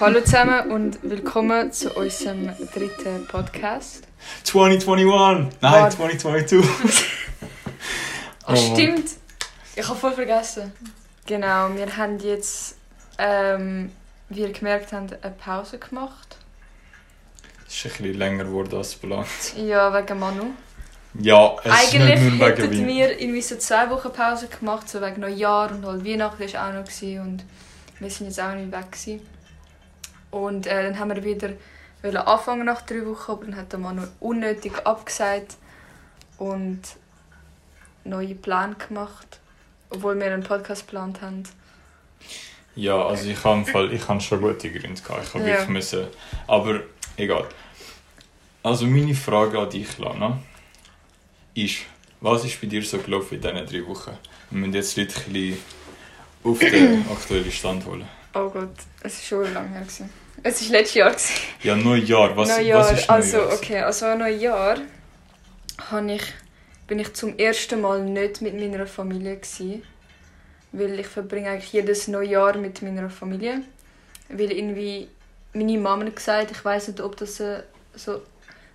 Hallo zusammen und willkommen zu unserem dritten Podcast. 2021! Nein, Warte. 2022! Ah, Oh. stimmt! Ich habe voll vergessen. Genau, wir haben jetzt, ähm, wie ihr gemerkt habt, eine Pause gemacht. Es ist ein bisschen länger geworden als geplant. Ja, wegen Manu. Ja, es Eigentlich ist nicht nur hätten Wein. wir irgendwie so zwei Wochen Pause gemacht, so wegen Neujahr und halt Weihnachten war auch noch gewesen und wir sind jetzt auch nicht weg gewesen. Und äh, dann haben wir wieder wollen anfangen nach drei Wochen, aber dann hat der Manu unnötig abgesagt und neue Pläne gemacht, obwohl wir einen Podcast geplant haben. Ja, also ich habe Fall, ich habe schon gute Gründe gehabt. Ich habe Ja. wirklich müssen. Aber egal. Also meine Frage an dich, Lana, ist, was ist bei dir so gelaufen in diesen drei Wochen? Wir müssen jetzt die Leute ein bisschen auf den aktuellen Stand holen. Oh Gott, es ist schon lange her. Gewesen. Es war letztes Jahr. Gewesen. Ja, Neujahr. Was, Neujahr, was ist also Neujahr? okay, also Neujahr habe ich, bin ich zum ersten Mal nicht mit meiner Familie gsi, weil ich verbringe eigentlich jedes Neujahr mit meiner Familie, weil irgendwie meine Mama hat gesagt, ich weiß nicht, ob das so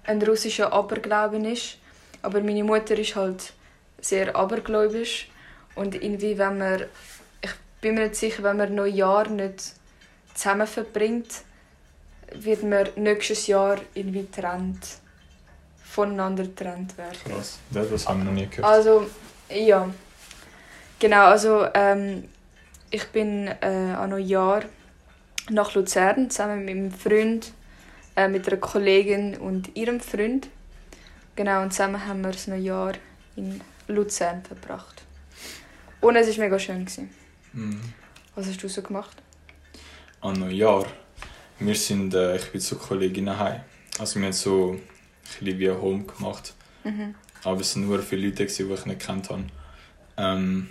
ein russischer Aberglauben ist, aber meine Mutter ist halt sehr abergläubisch und irgendwie wenn man, ich bin mir nicht sicher, wenn man Neujahr nicht zusammen verbringt, wird man nächstes Jahr irgendwie getrennt, voneinander getrennt werden. Krass, das, das haben wir noch nie gehört. Also, ja. Genau, also ähm, ich bin äh, an Neujahr nach Luzern zusammen mit meinem Freund, äh, mit einer Kollegin und ihrem Freund. Genau, und zusammen haben wir das Neujahr in Luzern verbracht. Und es war mega schön. Gewesen. Mhm. Was hast du so gemacht? an Neujahr. Wir sind, äh, ich bin zu Kolleginnen heim. Also wir haben so ein bisschen wie Home gemacht. Mhm. Aber es waren nur viele Leute, die ich nicht kennt habe. Ähm,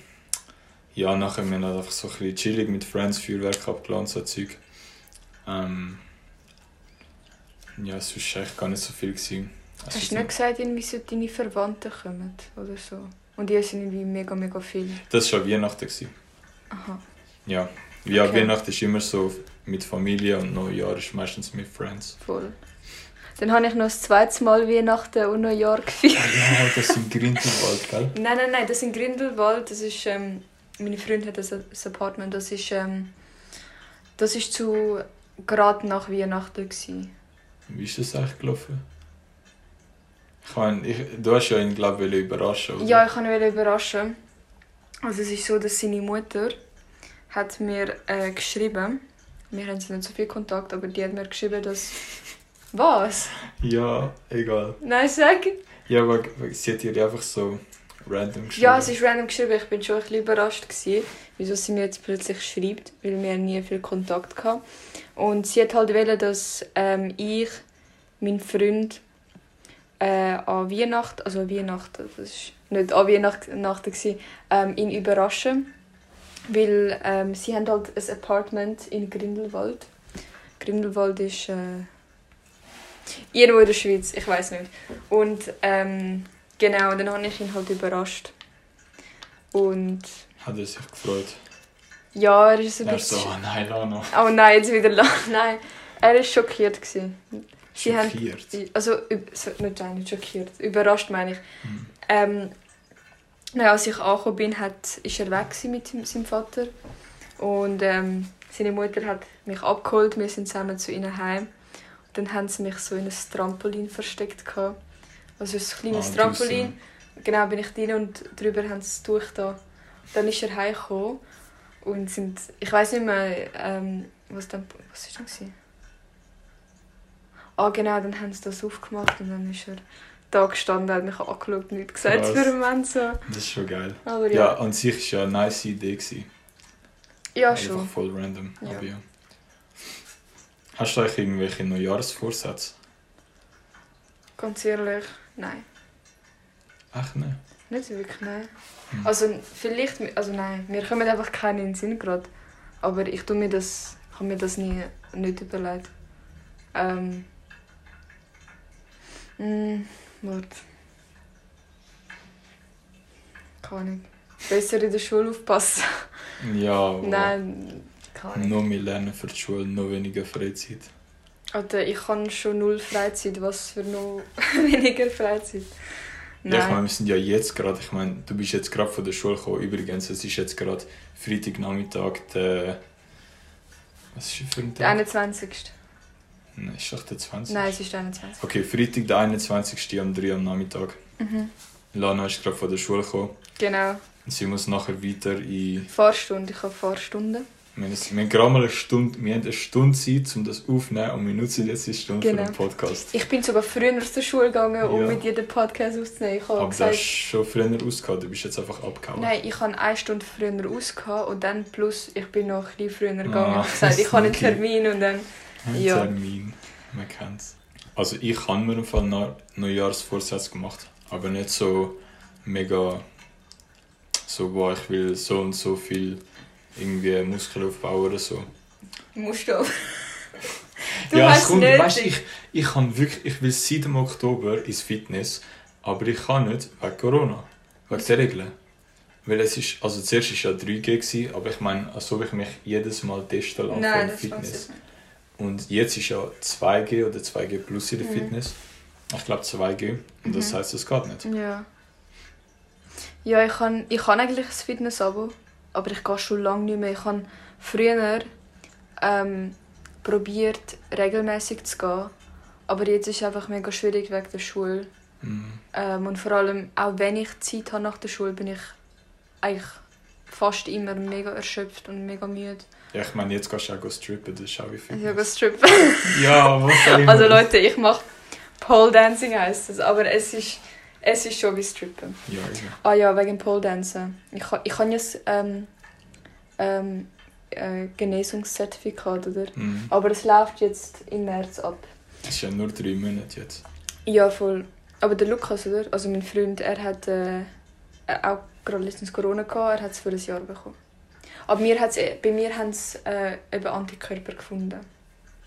ja, nachher haben wir dann einfach so ein bisschen chillig mit Friends Feuerwerk abgeladen, so Zeug. Ähm, ja, es war echt gar nicht so viel. Gewesen. Hast ist du nicht gesagt, irgendwie so deine Verwandten kommen oder so? Und die sind irgendwie mega, mega viel. Das war schon Weihnachten. Gewesen. Aha. Ja. Ja, Okay. Weihnachten ist immer so mit Familie und Neujahr ist meistens mit Friends. Voll. Dann habe ich noch das zweite Mal Weihnachten und Neujahr gefeiert. Ja, das sind Grindelwald, gell? Nein, nein, nein, das ist in Grindelwald. Das ist, ähm, meine Freundin hat ein ein Apartment. Das ist, ähm, das ist zu gerade nach Weihnachten gewesen. Wie ist das eigentlich gelaufen? Ich meine, ich, du hast ja ihn, glaube ich, überraschen oder? Ja, ich kann ihn überraschen. Also es ist so, dass seine Mutter hat mir äh, geschrieben. Wir haben nicht so viel Kontakt, aber die hat mir geschrieben, dass was? Ja, egal. Nein, sag. Ja, aber sie hat dir einfach so random geschrieben. Ja, es ist random geschrieben. Ich bin schon ein bisschen überrascht gewesen, wieso sie mir jetzt plötzlich schreibt, weil wir nie viel Kontakt hatten. Und sie hat halt wollen, dass ähm, ich, mein Freund, äh, an Weihnachten, also Weihnachten, das ist nicht an Weihnachten, gewesen, ähm, ihn überraschen, weil ähm, sie haben halt ein Apartment in Grindelwald. Grindelwald ist äh, irgendwo in der Schweiz, ich weiß nicht. Und ähm, Genau, dann habe ich ihn halt überrascht. Und Hat er sich gefreut. ja, er ist ein Er so, bisschen... oh nein, Lano. Oh nein, jetzt wieder la- Nein, er war schockiert. Gewesen. Sie haben- Schockiert. Also, üb- so, nicht, nein, nicht schockiert. Überrascht meine ich. Mhm. Ähm, naja, als ich angekommen bin, hat, ist er weg mit seinem- Vater. Und ähm, seine Mutter hat mich abgeholt. Wir sind zusammen zu ihnen heim. Und dann haben sie mich so in ein Trampolin versteckt. Gehabt. Also ein kleines Ah, Trampolin. Genau, bin ich drin und drüber haben sie Tuch da. Dann ist er heimgekommen und sind, ich weiß nicht mehr, ähm, was dann, was ist denn gewesen? Ah genau, dann haben sie das aufgemacht und dann ist er da gestanden, hat mich angeschaut und nichts gesagt Krass. für einen Moment so. Das ist schon geil. Aber Ja, ja, an sich war ja eine nice Idee. Gewesen. ja, Einfach schon. voll random. Ja. Aber ja. Hast du eigentlich irgendwelche Neujahrsvorsätze? Ganz ehrlich, nein. Echt nicht? Nicht wirklich, nein. Hm. Also vielleicht, also nein, mir kommen einfach keine in den Sinn gerade. Aber ich tu mir das, habe mir das nie, nicht überlegt. Ähm. Mh, warte. Keine Ahnung. besser in der Schule aufpassen. Ja, aber Nein, keine Ahnung. noch mehr lernen für die Schule, noch weniger Freizeit. Alter, ich habe schon null Freizeit. Was für noch weniger Freizeit? Ja, ich meine, wir sind ja jetzt gerade, ich meine, du bist jetzt gerade von der Schule gekommen. Übrigens, es ist jetzt gerade Freitagnachmittag, der. Was ist für ein der Tag? 21. Nein, ist doch der 20. Nein, es ist der 21. Okay, Freitag, der 21. um 3 Uhr am Nachmittag. Mhm. Lana ist gerade von der Schule gekommen. Genau. Und sie muss nachher weiter in. Fahrstunde. Ich habe Fahrstunde. Wir haben, wir haben gerade mal eine Stunde, wir haben eine Stunde Zeit, um das aufzunehmen und wir nutzen jetzt die Stunde Genau. für den Podcast. Ich bin sogar früher der Schule gegangen, um Ja. mit jedem Podcast aufzunehmen. Ich habe Aber du gesagt, hast schon früher ausgehauen, du bist jetzt einfach abgehauen. nein, ich habe eine Stunde früher ausgehauen und dann plus, ich bin noch ein bisschen früher gegangen. Ah, ich habe gesagt, ich habe einen. Termin und dann... Ein Ja. Termin, man kennt's. Also ich habe mir im Fall Neu- Neujahrsvorsätze gemacht, aber nicht so mega so, wow, ich will so und so viel irgendwie Muskeln aufbauen oder so. Musst du auch. Du ja, hast es kommt, nötig. weißt, ich, ich kann wirklich, ich will seit dem Oktober ins Fitness, aber ich kann nicht wegen Corona, wegen der Regeln. Weil es ist, also zuerst war ja 3G, gewesen, aber ich meine, als ob ich mich jedes Mal testen lasse Nein, Fitness. Und jetzt ist ja 2G oder 2G plus in der Mhm. Fitness. Ich glaube 2G. Und das Mhm. heißt, es geht nicht. Ja. Ja, ich kann, ich kann eigentlich ein Fitness-Abo, aber ich gehe schon lange nicht mehr. Ich habe früher ähm, probiert, regelmäßig zu gehen, aber jetzt ist es einfach mega schwierig wegen der Schule. Mhm. Ähm, und vor allem, auch wenn ich Zeit habe nach der Schule, bin ich eigentlich fast immer mega erschöpft und mega müde. Ja, ich meine, jetzt gehst du auch strippen, das ist auch wie Ich Fitness. habe strippen. Ja, was soll ich Also? Leute, ich mache Pole Dancing heißt es, aber es ist, es ist schon wie Strippen. Ja, ja. Ah ja, wegen Pole Dancen. Ich, ich habe ja das ähm, ähm, äh, Genesungszertifikat, oder? Mhm. Aber es läuft jetzt im März ab. Das ist ja nur drei Monate jetzt. Ja, voll. Aber der Lukas, oder? Also mein Freund, er hat äh, auch gerade letztens Corona gehabt, er hat es für ein Jahr bekommen. Aber mir hat's, äh, bei mir haben sie äh, eben Antikörper gefunden.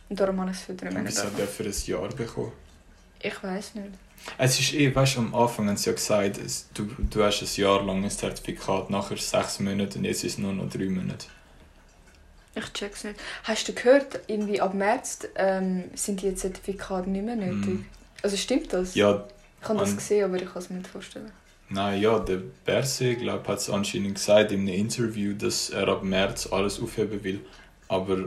Und darum habe ich es für drei Und Monate wieso hat bekommen. er für ein Jahr bekommen? Ich weiß nicht. Es ist eh, weißt du, am Anfang haben sie ja gesagt, es, du, du hast ein Jahr lang ein Zertifikat, nachher sechs Monate und jetzt ist es nur noch drei Monate. Ich check's nicht. Hast du gehört, irgendwie ab März ähm, sind die Zertifikate nicht mehr nötig? Mhm. Also stimmt das? Ja, Ich habe das gesehen, aber ich kann es mir nicht vorstellen. Nein, ja, der Berse, glaube hat es anscheinend gesagt in einem Interview, dass er ab März alles aufheben will. Aber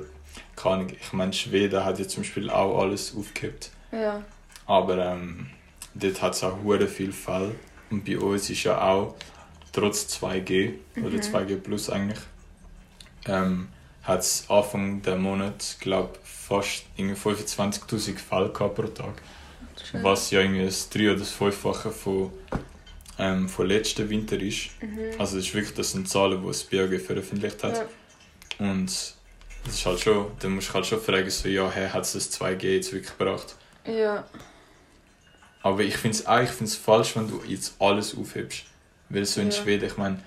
Ahnung, ich meine, Schweden hat ja zum Beispiel auch alles aufgehebt. Ja. Aber ähm, dort hat es auch hure viel Fälle. Und bei uns ist ja auch, trotz 2G, oder Mhm. 2G plus eigentlich, ähm, hat es Anfang der Monat, glaube fast irgendwie 25'000 Fälle gehabt pro Tag. Schön. Was ja irgendwie das drei- oder das fünffache von, ähm, von letzten Winter ist. Mhm. Also das ist wirklich, das sind Zahlen, die das BAG veröffentlicht hat. Ja. Und das ist halt schon, dann musst du halt schon fragen, so, ja, hey, hat es das 2G jetzt wirklich gebracht? ja. Aber ich finde es eigentlich find's falsch, wenn du jetzt alles aufhebst. Weil so in Ja. Schweden, ich meine,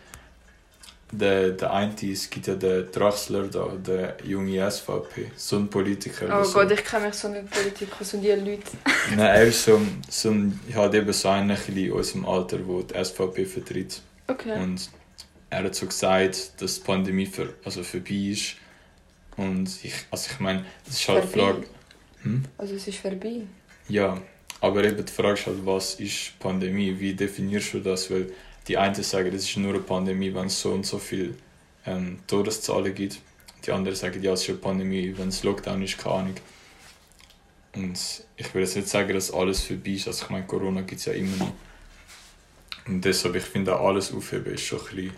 der, der eine, es gibt ja den Draxler da, der junge SVP, so ein Politiker. Oh so, Gott, ich kenne mich so mit Politik aus und die Leute. Nein, er ist so, so ein, ich habe eben so ein in unserem Alter, der die SVP vertritt. Okay. Und er hat so gesagt, dass die Pandemie für, also vorbei ist. Und ich, also ich meine, das ist halt die? Frage. Hm? Also es ist vorbei. Ja, aber eben die Frage ist halt, was ist Pandemie? Wie definierst du das? Weil die einen sagen, das ist nur eine Pandemie, wenn es so und so viel ähm, Todeszahlen gibt. Die anderen sagen, ja, es ist eine Pandemie, wenn es Lockdown ist, keine Ahnung. Und ich will jetzt nicht sagen, dass alles vorbei ist. Also ich meine, Corona gibt es ja immer noch. Und deshalb, ich finde alles aufheben ist schon ein bisschen...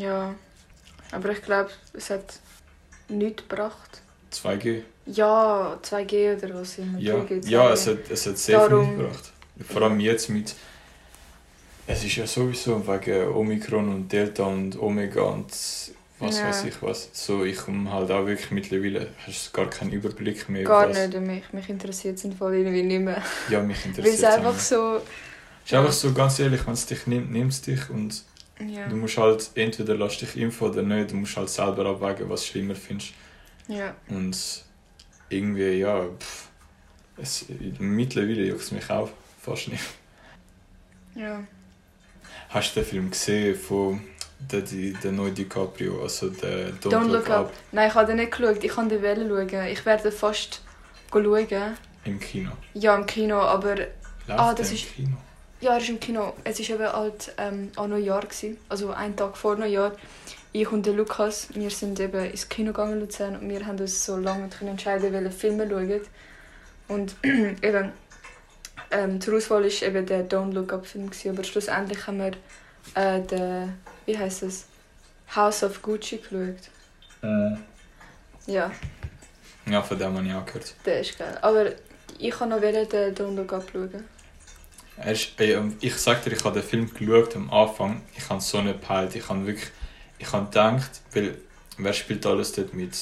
Ja. Aber ich glaube, es hat nichts gebracht. 2G? Ja, 2G oder was immer. Ja, 3G, ja 2G. es, hat, es hat sehr viel Darum- gebracht. Vor allem jetzt mit. Es ist ja sowieso wegen Omikron und Delta und Omega und was Ja. weiß ich was. So, ich komme halt auch wirklich mittlerweile, hast gar keinen Überblick mehr. Gar was, nicht. Mich, mich interessiert es im Fall irgendwie nicht mehr. Ja, mich interessiert es einfach so. Es ist einfach so, ganz ehrlich, wenn es dich nimmt, nimmt es dich und Ja. du musst halt, entweder lass dich impfen oder nicht, du musst halt selber abwägen, was du schlimmer findest. ja. Und irgendwie, ja, pff, es, mittlerweile juckt es mich auch fast nicht. Ja. Hast du den Film gesehen von Der, der, neue DiCaprio, also der Don't, Don't Look Up. Nein, ich habe den nicht geschaut. Ich kann den Welle schauen. Ich werde fast schauen. Im Kino. Ja, im Kino, aber... Läuft Ah, das im ist- Kino? Ja, er ist im Kino. Es war eben halt ähm, an Neujahr. Gewesen. Also einen Tag vor Neujahr. Ich und der Lukas, wir sind eben ins Kino gegangen in Luzern und wir haben uns so lange entscheiden, welche Filme wir schauen. Und eben, ähm, zur Auswahl war eben der Don't Look Up Film. Gewesen. Aber schlussendlich haben wir äh, den, wie heißt es? House of Gucci geschaut. Ja, Ja, von dem habe ich auch gehört. der ist geil. Aber ich kann noch wieder den Don't Look Up schauen. Er ist, ey, ähm, ich sag dir, ich habe den Film geschaut am Anfang. Ich habe so nicht gepeilt. Ich habe wirklich. Ich habe gedacht, weil. Wer spielt alles dort mit?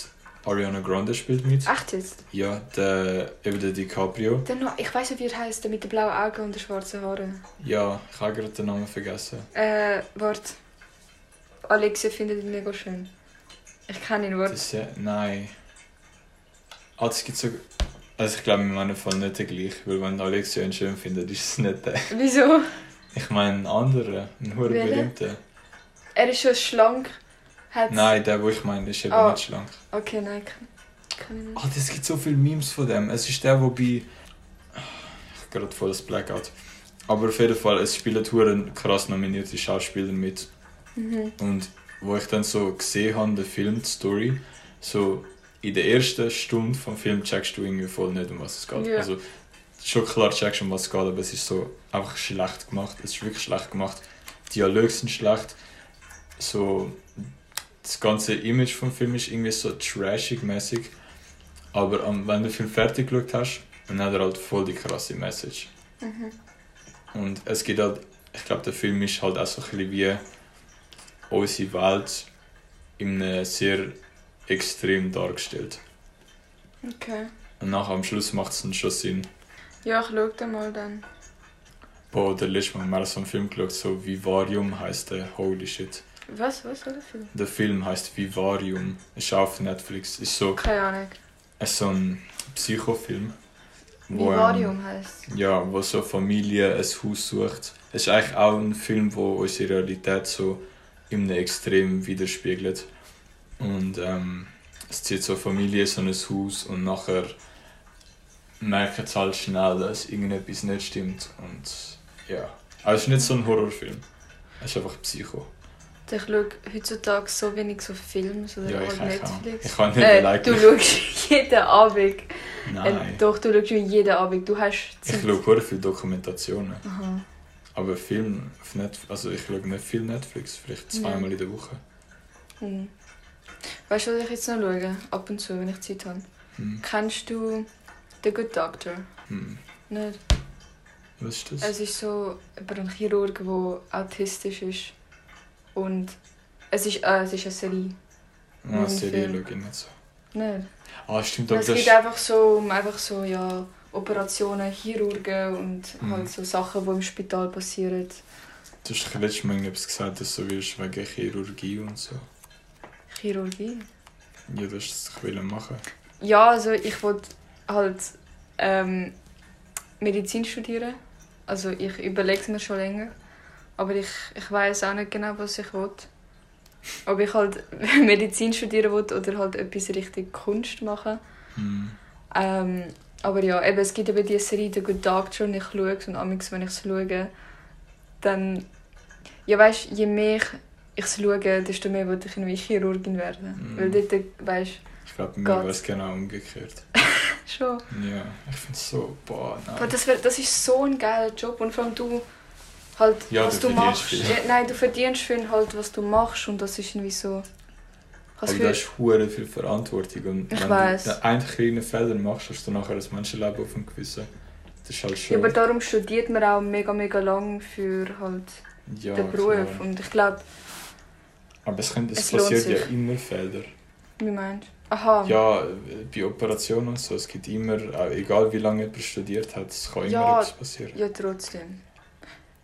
Ariana Grande spielt mit. Echt jetzt? Ja, der, eben der DiCaprio. Der noch, ich weiß nicht, wie er heißt, der mit den blauen Augen und den schwarzen Haaren. Ja, ich habe gerade den Namen vergessen. Äh, warte. Alexia findet ihn mega schön. Ich kenne ihn, warte. Das ist ja. Nein. Ah, das gibt so. Also ich glaube, in meinem Fall nicht der gleiche, weil wenn Alexia ihn schön findet, ist es nicht der. Wieso? Ich meine einen anderen, einen hohen berühmten. Er ist schon schlank. Hat... Nein, der, wo ich meine, ist eben Ah. nicht schlank. Okay, nein, kann, kann ich nicht. Ah, es gibt so viele Memes von dem. Es ist der, wo bei. Ich habe gerade voll das Blackout. Aber auf jeden Fall, es spielen Touren krass nominierte Schauspieler mit. Mhm. Und wo ich dann so gesehen habe, den Film, die Story, so in der ersten Stunde vom Film checkst du irgendwie voll nicht, um was es geht. Ja. Also schon klar checkst du, um was es geht, aber es ist so einfach schlecht gemacht. Es ist wirklich schlecht gemacht. Die Dialoge sind schlecht. So das ganze Image vom Film ist irgendwie so trashig mäßig. Aber ähm, wenn du den Film fertig geschaut hast, dann hat er halt voll die krasse Message. Mhm. Und es geht halt, ich glaube, der Film ist halt auch so ein bisschen wie unsere Welt in einem sehr extrem dargestellt. Okay. Und nachher am Schluss macht es dann schon Sinn. Ja, ich schau den mal dann. Boah, der letzte Mal mal so einen Film geschaut, so Vivarium heißt der, holy shit. Was? Was war der Film? Der Film heißt Vivarium, ist auf Netflix, ist so, Keine Ahnung. ist so ein Psychofilm. wo, ähm, Vivarium heisst Ja, wo so Familie ein Haus sucht. Es ist eigentlich auch ein Film, wo unsere Realität so im Extrem widerspiegelt. Und ähm, es zieht so Familie so ein Haus und nachher merken sie halt schnell, dass irgendetwas nicht stimmt. Und ja, aber es ist nicht so ein Horrorfilm. Es ist einfach Psycho. Ich schaue heutzutage so wenig so Filme oder Ja, halt eigentlich auch. Netflix. Ich kann nicht äh, allein du schaust jeden Abend. Äh, Nein. doch, du schaust jeden Abend. Du hast Ich schaue sehr viele Dokumentationen. Aha. Aber Film auf Netflix, also ich schaue nicht viel Netflix, vielleicht zweimal in der Woche. Hm. Weißt du, was ich jetzt noch schaue? Ab und zu, wenn ich Zeit habe. Hm. Kennst du The Good Doctor? Hm. Nicht? Was ist das? Es ist so über einen Chirurg, der autistisch ist. Und es ist, äh, es ist eine Serie. Ah, ein Serie schaue ich nicht so. Nicht? Ah, stimmt, aber Es das geht ist... einfach so um einfach so, ja, Operationen, Chirurgen und Mhm. halt so Sachen, die im Spital passieren. Du hast letztes Mal etwas gesagt, dass du willst wegen Chirurgie und so. Chirurgie? Ja, du hast es doch wollen machen. Ja, also ich wollte halt ähm, Medizin studieren. Also ich überlege es mir schon länger. Aber ich, ich weiß auch nicht genau, was ich will. Ob ich halt Medizin studieren will oder halt etwas richtig Kunst machen. Hm. Ähm, aber ja, eben, es gibt eben diese Serie The Good Doctor und ich schaue es und amigs, wenn ich es schaue, dann... Ja, weißt je mehr ich es schaue, desto mehr will ich irgendwie Chirurgin werden. Mhm. Weil dort, weißt Ich glaube, mir wäre es genau umgekehrt. schon... Ja, ich finde es so, boah, nein. das, wär, das ist so ein geiler Job und vor allem du halt Ja, was du du, machst. viel. Ja, nein, du verdienst viel halt, was du machst und das ist irgendwie so. Aber du das hast hure viel Verantwortung und Ich wenn weiss. du einen kleinen Fehler machst, hast du nachher ein Menschenleben auf dem Gewissen. Das ist halt schon... aber darum studiert man auch mega, mega lang für halt ja, den Beruf. klar. Und ich glaube, Aber es, könnte, es, Es passiert ja immer Fehler. wie meinst du? Aha. Ja, bei Operationen und so, es gibt immer, auch egal wie lange jemand studiert hat, es kann immer Ja. etwas passieren. Ja, trotzdem.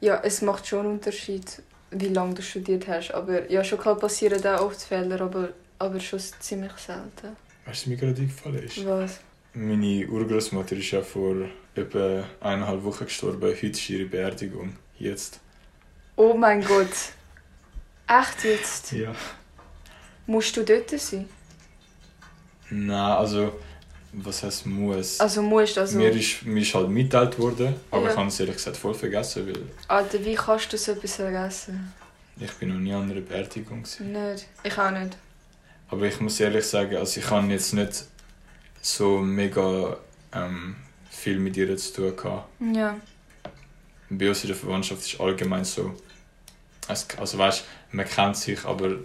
Ja, es macht schon einen Unterschied, wie lange du studiert hast. Aber ja, schon klar passieren auch oft Fehler, aber, aber schon ziemlich selten. Weißt du, was mir gerade eingefallen ist? Was? Meine Urgroßmutter ist ja vor etwa eineinhalb Wochen gestorben. Heute ist ihre Beerdigung. Jetzt. Oh mein Gott. Echt jetzt? Ja. Musst du dort sein? Nein, also, was heißt muss? Also musst also... mir, ist, mir ist halt mitgeteilt worden, aber Ja. ich habe es ehrlich gesagt voll vergessen, weil Alter, wie kannst du so etwas vergessen? ich bin noch nie an einer Beerdigung war. Nicht. Ich auch nicht. Aber ich muss ehrlich sagen, also ich habe jetzt nicht so mega ähm, viel mit ihr zu tun gehabt. Ja. Bei uns in der Verwandtschaft ist allgemein so, also weißt, man kennt sich, aber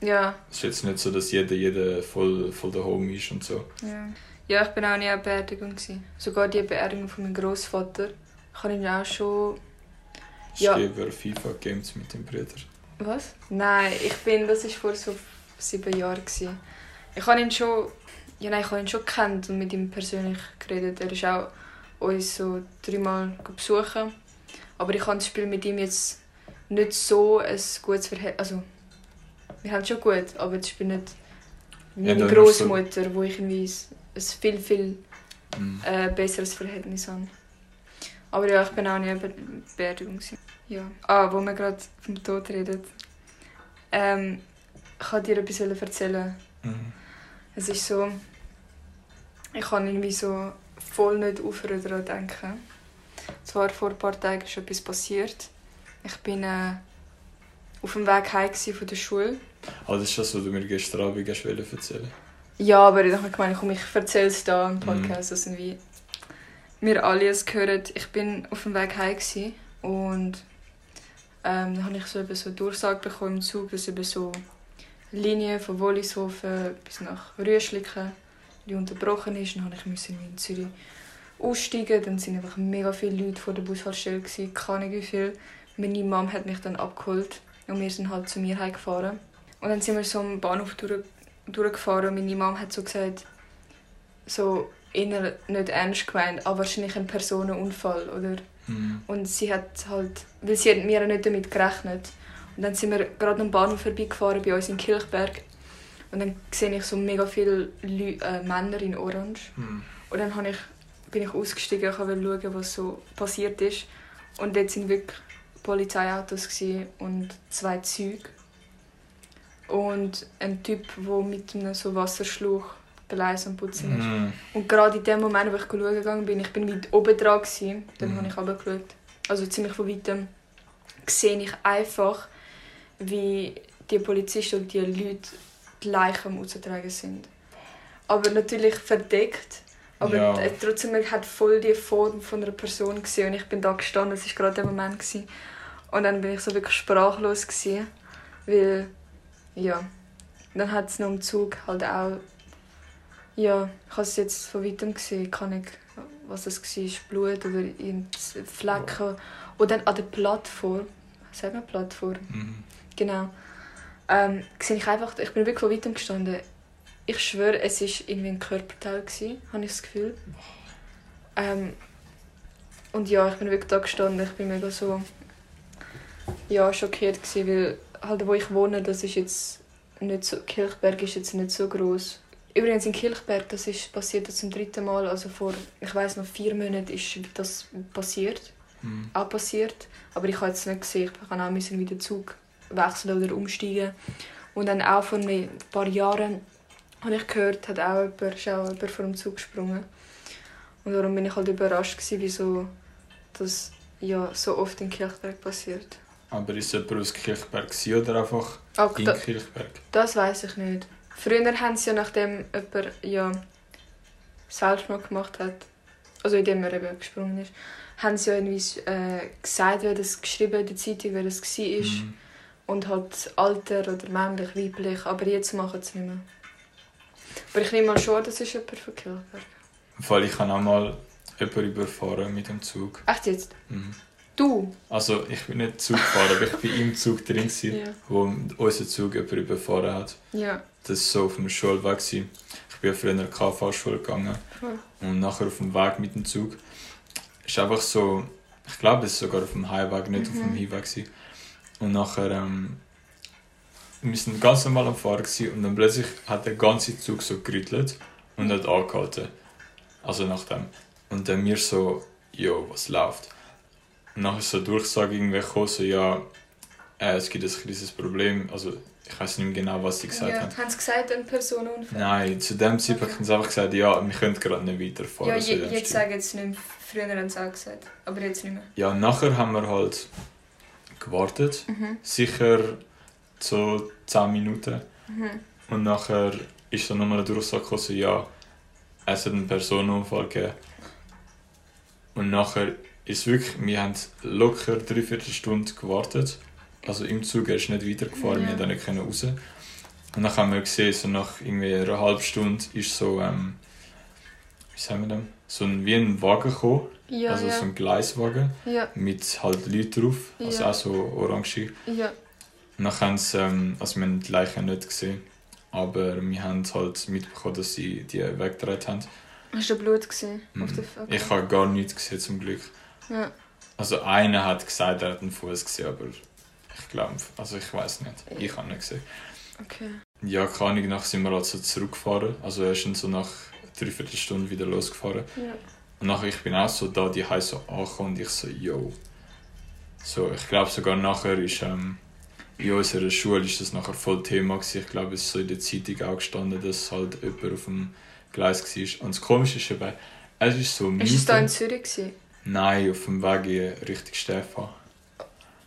Ja. es ist jetzt nicht so, dass jeder, jeder voll, voll der Homie ist und so. Ja. Ja, ich bin auch nie an Beerdigung. Gewesen. Sogar die Beerdigung von meinem Großvater. Ich habe ihn auch schon... Ich Ja. liebe FIFA-Games mit dem Bruder. Was? Nein, ich bin... Das war vor so sieben Jahren. Gewesen. Ich habe ihn schon... Ja, nein, ich habe ihn schon gekannt und mit ihm persönlich geredet. Er ist auch uns so dreimal besuchen. Aber ich habe das Spiel mit ihm jetzt nicht so ein gutes Verhältnis... Also, wir haben es schon gut, aber das Spiel nicht... Ja, Meine da immer so- Großmutter, wo ich irgendwie ein ein viel, viel Mhm. äh, besseres Verhältnis habe. Aber ja, ich bin auch nie der Beerdigung. Ja. Ah, wo wir gerade vom Tod reden. Ähm, ich wollte dir etwas erzählen. Mhm. Es ist so, ich kann irgendwie so voll nicht aufhören daran denken. Zwar vor ein paar Tagen ist etwas passiert. Ich bin äh, auf dem Weg heim von der Schule. Also das ist das, was du mir gestern Abend hast erzählen Ja, aber ich habe gemeint, komm, ich erzähle es da im Podcast, dass irgendwie wir alle es hören. Ich bin auf dem Weg heim und ähm, dann habe ich so, eben so eine Durchsage bekommen im Zug, dass eben so Linie von Wollishofen bis nach Rüschliken die unterbrochen ist. Dann musste ich in Zürich aussteigen. Dann sind einfach mega viele Leute vor der Bushaltestelle. Keine Ahnung wie viel. Meine Mom hat mich dann abgeholt und wir sind halt zu mir heimgefahren. Und dann sind wir so am Bahnhof durch, durchgefahren und meine Mom hat so gesagt, so eher nicht ernst gemeint, aber wahrscheinlich ein Personenunfall, oder? mhm. Und sie hat halt, weil sie hat mir nicht damit gerechnet. Und dann sind wir gerade am Bahnhof vorbeigefahren bei uns in Kilchberg. Und dann sehe ich so mega viele Leu äh, Männer in Orange. Mhm. Und dann habe ich, bin ich ausgestiegen, ich wollte schauen, was so passiert ist. Und dort sind wirklich Polizeiautos und zwei Züge. Und ein Typ, der mit einem so Wasserschlauch Gleis am Putzen ist. Mhm. Und gerade in dem Moment, wo ich schauen gegangen bin, ich bin weit oben dran, gewesen, dann Mhm. habe ich runtergeschaut. Also ziemlich von weitem sehe ich einfach, wie die Polizisten und die Leute die Leichen am raustragen sind. Aber natürlich verdeckt. Aber Ja. trotzdem, man hat voll die Form von einer Person gesehen und ich bin da gestanden, es war gerade der Moment. Gewesen. Und dann bin ich so wirklich sprachlos gewesen, weil, ja, dann hat es noch im Zug halt auch, ja, ich habe es jetzt von weitem gesehen, kann ich, was das war, Blut oder Flecken. Und dann an der Plattform, sagen wir Plattform, Mhm. Genau. Ähm, sehe ich einfach, ich bin wirklich von weitem gestanden. Ich schwöre, es war irgendwie ein Körperteil, gewesen, habe ich das Gefühl. Ähm, und ja, ich bin wirklich da gestanden. Ich bin mega so ja, schockiert, gewesen, weil halt, wo ich wohne, das ist jetzt nicht so, Kirchberg ist jetzt nicht so groß. Übrigens in Kirchberg, das ist passiert jetzt zum dritten Mal, also vor, ich weiß noch, vier Monaten ist das passiert Mhm. auch passiert. Aber ich habe es nicht gesehen. Ich kann auch müssen wieder Zug wechseln oder umsteigen. Und dann auch vor ein paar Jahren habe ich gehört, hat auch jemand, ist auch jemand vor dem Zug gesprungen. Und darum bin ich halt überrascht gewesen, wieso das ja, so oft in Kirchberg passiert. Aber ist jemand aus Kirchberg oder einfach Auch in da, Kirchberg? das weiß ich nicht. Früher haben sie ja, nachdem jemand ja, Selbstmord gemacht hat, also indem er eben gesprungen ist, haben sie ja irgendwie äh, gesagt, wer das geschrieben in der Zeitung, wer das war. Mhm. Und halt Alter oder männlich, weiblich. Aber jetzt machen sie es nicht mehr. Aber ich nehme mal schon, das ist jemand von Kilberg. Weil ich habe auch mal jemanden überfahren mit dem Zug. Echt jetzt? Mhm. Du? Also ich bin nicht Zug gefahren, aber ich bin im Zug drin, gewesen, Ja. wo unser Zug jemand überfahren hat. Ja. Das war so auf dem Schulweg. gewesen. Ich bin früher in der KV-Schule gegangen. Voll. Und nachher auf dem Weg mit dem Zug ist einfach so, ich glaube, es ist sogar auf dem Heimweg, nicht auf dem Mhm. Hinweg. Gewesen. Und nachher, ähm, wir sind ganz normal am Fahren gewesen, und dann plötzlich hat der ganze Zug so gerüttelt und hat angehalten. Also nach dem. Und dann mir so, jo, was läuft? Und nachher ist so eine Durchsage irgendwie gekommen, so, ja, äh, es gibt ein kleines Problem. Also, ich weiß nicht mehr genau, was sie gesagt ja. haben. Haben sie gesagt, ein Personenunfall? Nein, zu dem Zeitpunkt Okay. haben sie einfach gesagt, ja, wir können gerade nicht weiterfahren. Ja, so je, dem jetzt sagen es nicht mehr. Früher haben sie auch gesagt. Aber jetzt nicht mehr. Ja, nachher haben wir halt gewartet. Mhm. Sicher so 10 Minuten. Mhm. Und nachher ist dann nochmal eine Durchsage gekommen, so, ja, es hat einen Personenunfall gegeben. Und nachher ist wirklich, wir haben locker dreiviertel Stunde gewartet. Also im Zug, er ist nicht weitergefahren, Ja. wir konnten nicht raus. Und dann haben wir gesehen, so nach irgendwie einer halben Stunde ist so, ähm, wie sagen wir das? So ein, wie ein Wagen gekommen, Ja, also ja. so ein Gleiswagen mit halt Leuten drauf, also auch so orange. ja. Und dann haben sie, ähm, also wir haben die Leiche nicht gesehen, aber wir haben halt mitbekommen, dass sie die weggedreht haben. Hast du Blut gesehen? Auf Mhm. der okay. Ich habe gar nichts gesehen zum Glück. Ja. Also einer hat gesagt, er hat einen Fuß gesehen, aber ich glaube, also ich weiß nicht. Ich habe nicht gesehen. Okay. Ja, keine Ahnung, nach sind wir also zurückgefahren. Also er ist dann so nach dreiviertel Stunde wieder losgefahren. Ja. Und nachher ich bin auch so da, die heiß so angekommen und ich so, yo. So, ich glaube sogar nachher ist, ähm, in unserer Schule ist das nachher voll Thema gewesen. Ich glaube, es ist so in der Zeitung auch gestanden, dass halt jemand auf dem Gleis war. Und das Komische ist eben, es ist so Ist es da in Zürich? Gewesen? Nein, auf dem Weg in Richtung Stefan.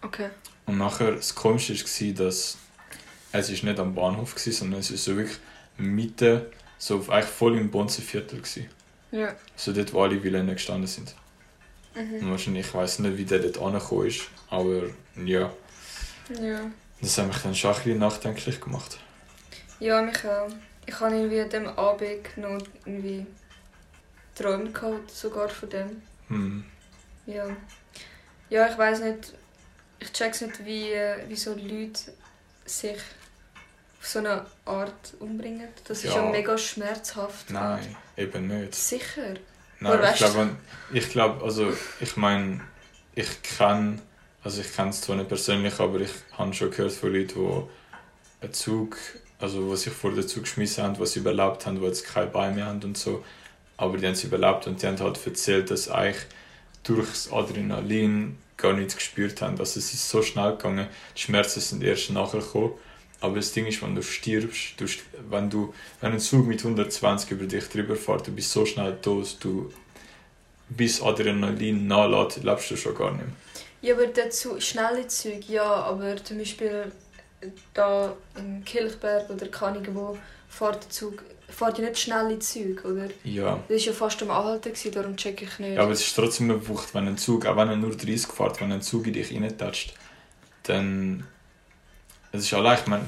Okay. Und nachher, das Komische war, dass es ist nicht am Bahnhof war, sondern es ist so wirklich mitten, so auf- eigentlich voll im Bonzenviertel. Ja. So dort, wo alle Villen gestanden sind. Mhm. Und wahrscheinlich, ich weiß nicht, wie der dort angekommen ist, aber ja, Ja. das hat mich dann schon ein bisschen nachdenklich gemacht. Ja, mich auch. Ich habe irgendwie an dem Abend noch irgendwie geträumt gehabt, sogar von dem. Hm. Ja. Ja, ich weiß nicht. Ich check's nicht, wie, äh, wieso Leute sich auf so eine Art umbringen. Das ist Ja. ja mega schmerzhaft. Nein, eben nicht. Sicher. Nein, ich glaube, ich glaube, also ich meine, ich kenne, also ich kenne es zwar nicht persönlich, aber ich habe schon gehört von Leuten, die einen Zug, also die sich vor den Zug geschmissen haben, was sie überlebt haben, die jetzt kein Bein mehr haben und so, aber die haben es überlebt und die haben halt erzählt, dass eigentlich durch das Adrenalin gar nichts gespürt haben. Also es ist so schnell gegangen, die Schmerzen sind erst nachher gekommen. Aber das Ding ist, wenn du stirbst, du, wenn, du, wenn ein Zug mit 120 über dich drüber fährt, du bist so schnell tot, du bis Adrenalin nachlässt, lebst du schon gar nicht mehr. Ja, aber dazu schnelle Züge, ja, aber zum Beispiel da in Kilchberg oder Ahnung wo fährt der Zug, fährt ja nicht schnelle Züge, oder? Ja. Das war ja fast am Anhalten, gewesen, darum check ich nicht. ja, aber es ist trotzdem eine Wucht, wenn ein Zug, auch wenn er nur 30 fährt, wenn ein Zug in dich reintatscht, dann... Es ist allein, ich meine,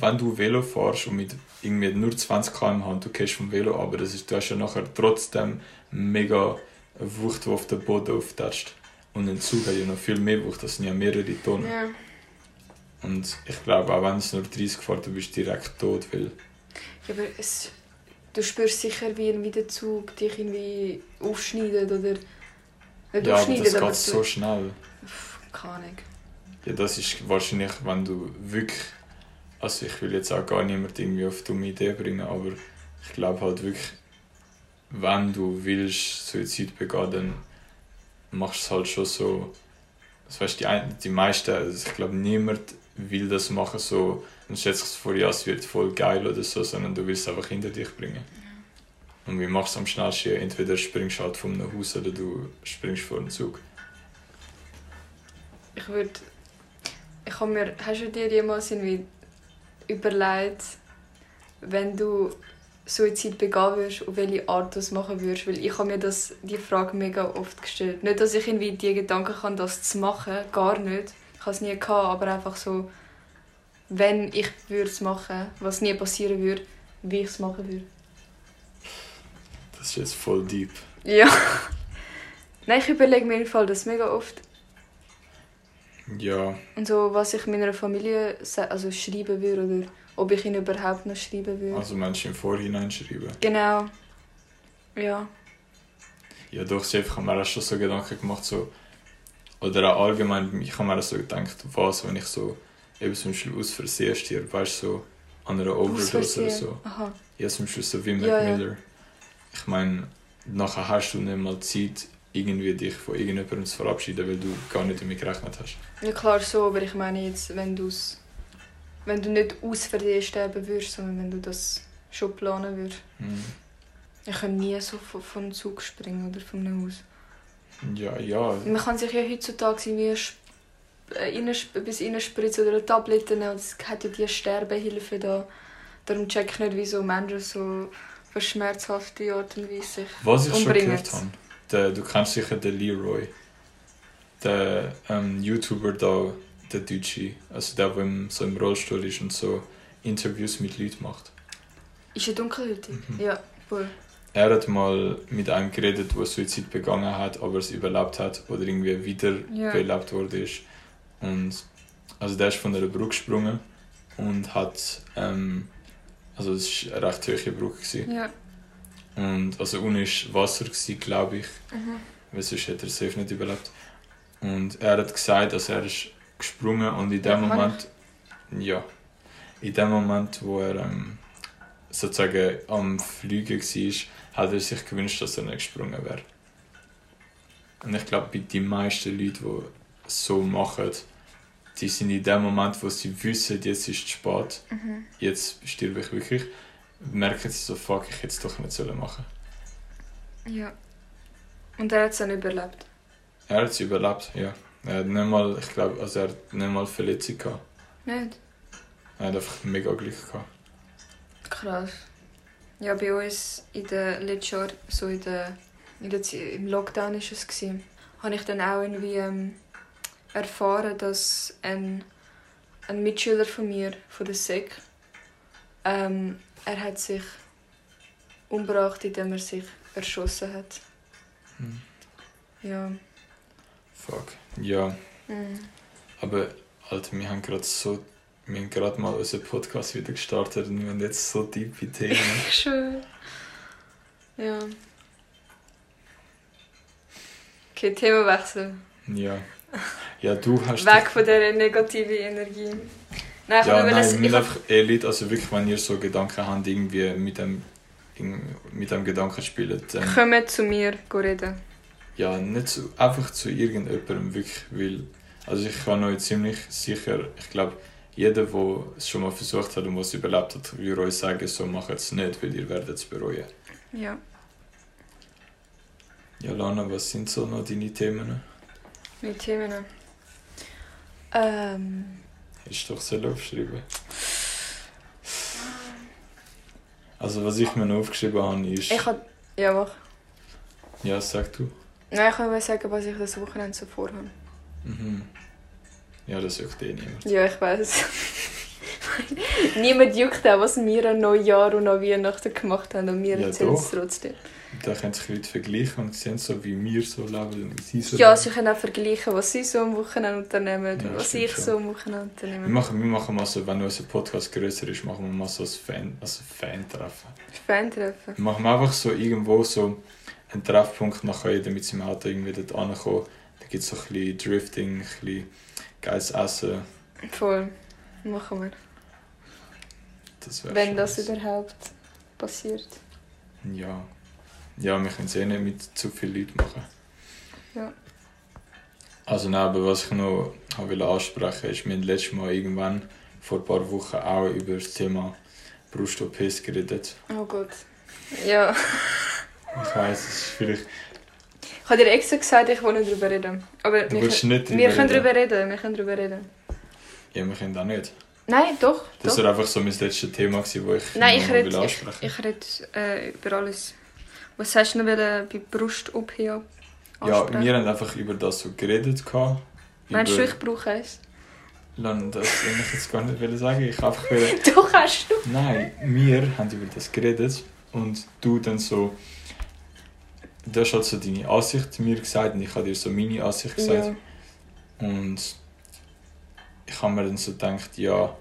wenn du Velo fährst und mit irgendwie nur 20 km/h und du gehst vom Velo, aber das ist, du hast ja nachher trotzdem mega Wucht, die auf den Boden auftatscht. Und ein Zug hat ja noch viel mehr Wucht, das sind ja mehrere Tonnen. ja. Und ich glaube, auch wenn es nur 30 fährt, du bist direkt tot, weil... ja, aber es, du spürst sicher, wie irgendwie der Zug dich irgendwie aufschneidet oder... Nicht Ja, aber das geht so schnell. Keine Ahnung. Ja, das ist wahrscheinlich, wenn du wirklich. Also, ich will jetzt auch gar niemand irgendwie auf dumme Idee bringen, aber ich glaube halt wirklich, wenn du willst Suizid begehen, dann machst du es halt schon so. Das weißt, die, ein- die meisten, also ich glaube, niemand will das machen so und stellt sich vor, ja, es wird voll geil oder so, sondern du willst es einfach hinter dich bringen. Und wie machst du am schnellsten? Entweder springst du halt von einem Haus oder du springst vor einem Zug. Ich würde... Ich habe mir... Hast du dir jemals irgendwie überlegt, wenn du Suizid begehen würdest, auf welche Art du es machen würdest? Weil ich habe mir das, die Frage mega oft gestellt. Nicht, dass ich irgendwie die Gedanken kann, das zu machen, gar nicht. Ich habe es nie gehabt, aber einfach so, wenn ich würde es machen, was nie passieren würde, wie ich es machen würde. Das ist jetzt voll deep. Ja. Nein, ich überlege mir im Fall das mega oft. Ja, Und so, was ich meiner Familie also schreiben würde oder ob ich ihnen überhaupt noch schreiben würde. also Menschen im Vorhinein schreiben. Genau. Ja. Ja, doch, safe, ich habe mir auch schon so Gedanken gemacht, so, oder auch allgemein, ich habe mir auch so gedacht, was, wenn ich so, eben zum Beispiel aus Versehen stirb, weißt du, so, an einer Overdose oder so. Aha. Ja, zum Beispiel so wie Mac Ja, ja. Miller. Ich meine, nachher hast du nicht mal Zeit, irgendwie dich von irgendjemandem zu verabschieden, weil du gar nicht damit gerechnet hast. Ja klar so, aber ich meine jetzt, wenn du wenn du nicht aus Versehen sterben würdest, sondern wenn du das schon planen würdest. Mhm. Ich kann nie so von, von einem Zug springen oder von einem Haus. Ja, ja. Man kann sich ja heutzutage irgendwie äh, etwas reinspritzen oder eine Tablette nehmen. Es hat ja die Sterbehilfe da. Darum check ich nicht, wieso Menschen so auf schmerzhafte Art und Weise sich Was ich schon umbringen. gehört habe, der, du kennst sicher den Leroy, der ähm, YouTuber da, der Deutsche, also der, der im, so im Rollstuhl ist und so Interviews mit Leuten macht. Ist er dunkelhäutig? Mhm. Ja, voll. Er hat mal mit einem geredet, der Suizid begangen hat, aber es überlebt hat oder irgendwie wieder Ja. belebt worden ist. Und also der ist von einer Brücke gesprungen und hat, ähm, also es war eine recht hohe Brücke. Gewesen. Ja. Und also unten war Wasser, glaube ich. Mhm. weil sonst hätte er safe nicht überlebt. Und er hat gesagt, dass er ist gesprungen und in dem Ja. Moment, ja, in dem Moment, wo er ähm, sozusagen am Fliegen war, hat er sich gewünscht, dass er nicht gesprungen wäre. Und ich glaube, bei den meisten Leuten, die so machen, die sind in dem Moment, wo sie wissen, jetzt ist es spät, Mhm. jetzt sterbe ich wirklich, merken sie so, fuck, ich hätte es doch nicht sollen machen Ja. Und er hat es dann überlebt. Er hat es überlebt, ja. Er hat nicht mal, ich glaube, also er hat nicht mal Verletzung gehabt. Nicht? Er hat einfach mega Glück gehabt. Krass. Ja, bei uns in der letzten Jahr, so in der, in der, im Lockdown ist es gewesen, habe ich dann auch irgendwie ähm, erfahren, dass ein, ein Mitschüler von mir, von der SEC, ähm, er hat sich umgebracht, indem er sich erschossen hat. Hm. Ja. Fuck. Ja, Mhm. aber Alter, wir haben gerade so, wir haben gerade mal unseren Podcast wieder gestartet und wir haben jetzt so tiefe Themen. Schön. Ja. Okay, Themawechsel. ja. Ja, du hast... Weg von dieser negativen Energie. Nein, ja, nein, wir ich einfach ehrlich, also wirklich, wenn ihr so Gedanken habt, irgendwie mit dem, mit dem Gedanken spielen, dann... Kommt zu mir reden. Ja, nicht zu, einfach zu irgendjemandem wirklich, weil also ich kann euch ziemlich sicher, ich glaube, jeder, der es schon mal versucht hat und was überlebt hat, würde euch sagen, so macht es nicht, weil ihr werdet es bereuen. Ja. Ja, Lana, was sind so noch deine Themen? Mit Themen. Ähm. Hast du doch selber aufgeschrieben. Also was ich mir noch aufgeschrieben habe, ist... Ich hab. Ja, mach. Ja, sag du. Nein, ich wollte sagen, was ich das Wochenende so vorhabe. Mhm. Ja, das juckt eh niemand. Ja, ich weiß. Niemand juckt auch, was wir an Neujahr und an Weihnachten gemacht haben und wir Ja, erzählen es trotzdem. Da können sich Leute vergleichen und sehen so, wie wir so leben und sie so Ja, leben. sie können auch vergleichen, was sie so am Wochenende unternehmen Ja, und was ich schon. so am Wochenende Wir unternehme. machen, wir machen mal so, wenn unser Podcast größer ist, machen wir mal so ein Fan, also Fan-Treffen. Fan-Treffen. Wir machen einfach so irgendwo so einen Treffpunkt, nachher jeder mit seinem Auto irgendwie dort ankommen. Da gibt es so ein bisschen Drifting, ein bisschen geiles Essen. Voll. Machen wir. Das Wenn das überhaupt passiert. Ja. Ja, wir können es eh nicht mit zu vielen Leuten machen. Ja. Also nein, aber was ich noch wollte ansprechen ist, wir haben letztes Mal irgendwann vor ein paar Wochen auch über das Thema Brust-OPs geredet. Oh Gott. Ja. Ich weiss, es ist vielleicht... Ich habe dir extra gesagt, ich will nicht drüber reden. Aber Du wir, können- nicht wir können reden. drüber reden. Wir können drüber reden. Ja, wir können auch nicht. Nein, doch. Das doch. war einfach so mein letztes Thema, das ich Nein, ich rede, will ich, ansprechen ich rede äh, über alles. Was hast du noch bei Brust-OP Ja, ansprechen? wir haben einfach über das so geredet. gehabt. Meinst du, ich brauche eins? Lan, das will ich jetzt gar nicht sagen. Ich einfach. Doch, hast du. Nein, wir haben über das geredet und du dann so. Du hast halt so deine Ansicht mir gesagt und ich habe dir so meine Ansicht gesagt. Ja. Und ich habe mir dann so gedacht, ja.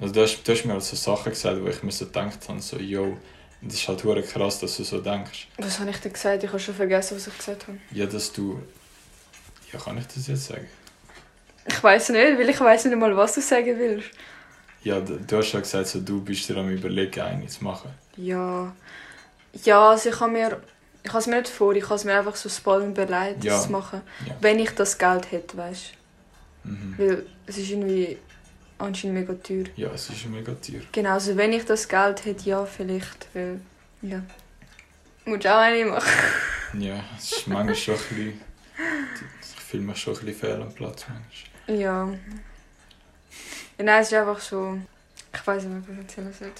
Also du hast, du hast mir halt so Sachen gesagt, wo ich mir so gedacht habe, so, yo, das ist halt hure krass, dass du so denkst. Was habe ich dir gesagt? Ich habe schon vergessen, was ich gesagt habe. Ja, dass du. Ja, kann ich das jetzt sagen? Ich weiß nicht, weil ich weiß nicht mal, was du sagen willst. Ja, du du hast ja gesagt, so, du bist dir am überlegen, eine zu machen. Ja. Ja, also ich habe mir... ich habe es mir nicht vor, ich habe es mir einfach so spannend überlegt, Ja. das zu machen. Ja. Wenn ich das Geld hätte, weißt Mhm. du. Weil es ist irgendwie anscheinend mega teuer. Ja, es ist mega teuer. Genau, also wenn ich das Geld hätte, ja, vielleicht. Weil, ja. Musst auch eine machen. Ja, es ist manchmal schon ein bisschen... Ich fühle mich schon ein bisschen fehl am Platz manchmal. Ja. ja. Nein, es ist einfach so. Ich weiß nicht, was ich erzählen soll.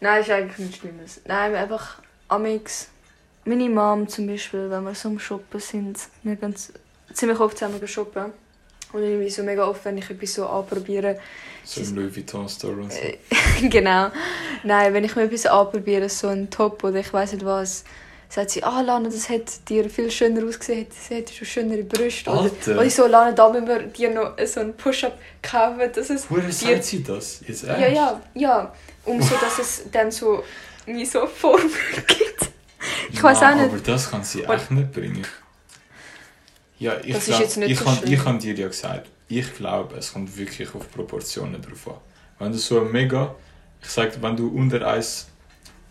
Nein, es ist eigentlich nichts Schlimmes. Nein, einfach amix. Meine Mom zum Beispiel, wenn wir so am Shoppen sind, wir gehen ziemlich oft zusammen shoppen. Und irgendwie so mega oft, wenn ich etwas so anprobiere. So im Louis Vuitton Store und so. Äh, genau. Nein, wenn ich mir etwas anprobiere, so ein Top oder ich weiß nicht was, sagt sie, ah Lana, das hätte dir viel schöner ausgesehen, das hätte schon schönere Brüste. Alter! oder ich so, Lana, da müssen wir dir noch so einen Push-Up kaufen, dass es Woher dir... sagt sie das? Jetzt Ja, ernst? ja, ja. Um so, dass es dann so wie so Form gibt. Ich weiß auch nicht. aber das kann sie echt nicht bringen. Ja, ich Das ist glaub, jetzt nicht ich so schlimm. Ich habe dir ja gesagt, ich glaube, es kommt wirklich auf Proportionen drauf an. Wenn du so mega, ich sag, wenn du unter 1,